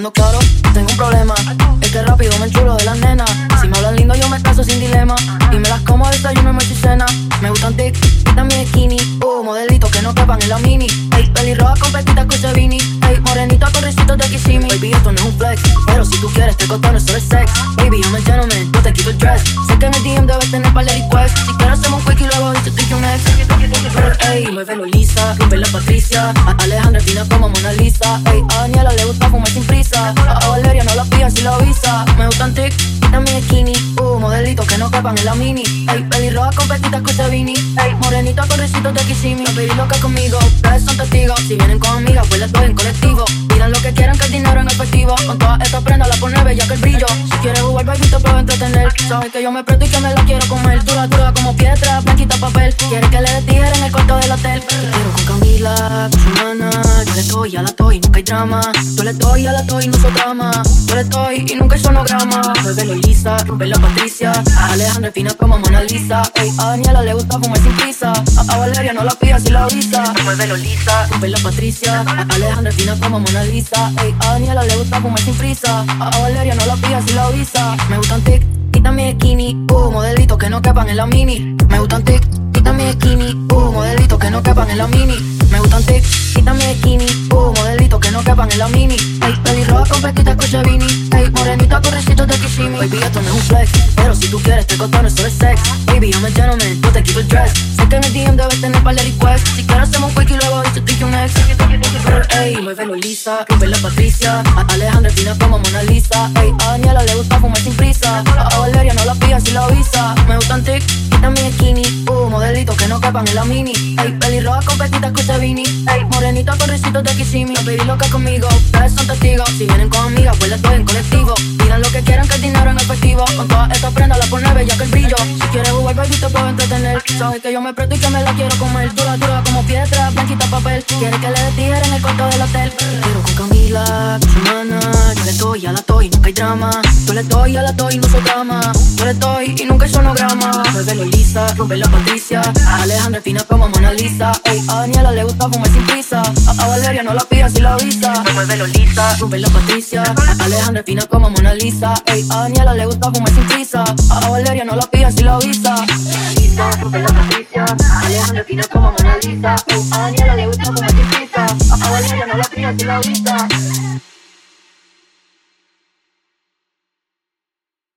Hablando claro, tengo un problema. Es que rápido me enchulo de las nenas. Si me hablan lindo, yo me caso sin dilema. Y me las como desayuno, y cena. Me gustan tic también skinny. Uh, modelitos que no quepan en la mini. Ey, pelirroja con petitas con vini. Ey, morenito con risitos de Kissimmee. Baby, esto no es un flex. Pero si tú quieres, te no solo es sex. Baby, I'm a gentleman, yo te quito el dress. Sé que en el DM debes tener par de requests. Si quieres, hacemos un lisa, rompe la Patricia. A Alejandra fina como Mona Lisa. Ey, a Daniela le gusta fumar sin prisa. A Valeria no la pilla si la avisa. Me gustan tic y también skinny. Uh, modelitos que no quepan en la mini. Ey, pelirroja con petitas con vini. Ey, morenito con risitos de Kissimmee. Los baby loca conmigo, ustedes son testigos. Si vienen con amigas, pues les doy en colectivo. Pidan lo que quieran que el dinero en efectivo. Con todas estas prendas la pone bella que el brillo. Te puedo entretener. Sabes que yo me presto y que me la quiero comer. Dura, dura como piedra, blanquita papel. Quiere que le dé en el cuarto del hotel. quiero con Camila, con su hermana. Yo le doy, a la doy, hay drama. Yo le doy, a la doy, no soy drama. Yo le doy y nunca hay sonograma. Muévelo Lisa, rompe la Patricia. A Alejandra fina como Mona Lisa. Ey, a Daniela le gusta fumar sin prisa. A, Valeria no la pida si la avisa. Muévelo Lisa, rompe la Patricia. A Alejandra fina como Mona Lisa. Ey, a Daniela le gusta fumar sin prisa. A, Valeria no la pida si la avisa. Me gustan tic también skinny. Uh, modelitos que no quepan en la mini. Me gustan tic también skinny. Uh, modelitos que no quepan en la mini. Me gustan tic también skinny. En la mini. Ey, pelirroja con pesquita con vini. Ey, morenita con recitos de Kissimmee. Baby, esto no es un flex. Pero si tú quieres, te contaron eso es sex. Baby, I'm a gentleman, yo te quito el dress. Sé que en el DM debes tener par de requests. Si quieres, hacemos un quick y luego dices te un ex. Ey, muévelo lisa, la Patricia. A Alejandra fina como Mona Lisa. Ey, a Daniela le gusta fumar sin prisa. A Valeria no la pilla si la avisa. Me gustan tic y también skinny. Que no quepan en la mini. Ey, pelirroja con petitas con vini. Ey, morenito con risitos de Kissimmee. Los baby loca conmigo, Si vienen con amigas, pues les doy en colectivo. Pidan lo que quieran que el dinero en efectivo. Con todas estas prendas la pone bella que el brillo. Si quieres jugar, baby, te puedo entretener. Sabes que yo me presto y que me la quiero comer. Dura, dura como piedra, blanquita papel. Quiere que le dé en el cuarto del hotel. Quiero con Camila, con su hermana. Yo le doy, a la doy, nunca hay drama. Yo le doy, a la doy, no soy drama. Yo le doy y nunca hay sonograma. Muévelo Lisa, rompe la Patricia. A Alejandra fina como Mona Lisa. Ey, a Daniela le gusta fumar sin prisa. A, Valeria no la pida si la avisa. Muévelo Lisa, rompe la Patricia. A Alejandra fina como Mona Lisa. Ey, a Daniela le gusta fumar sin prisa. A, Valeria no la pida si la rompe la Patricia. A Alejandra fina como Mona Lisa. Ey, a Daniela le gusta fumar sin prisa. A, Valeria no la pida si la avisa.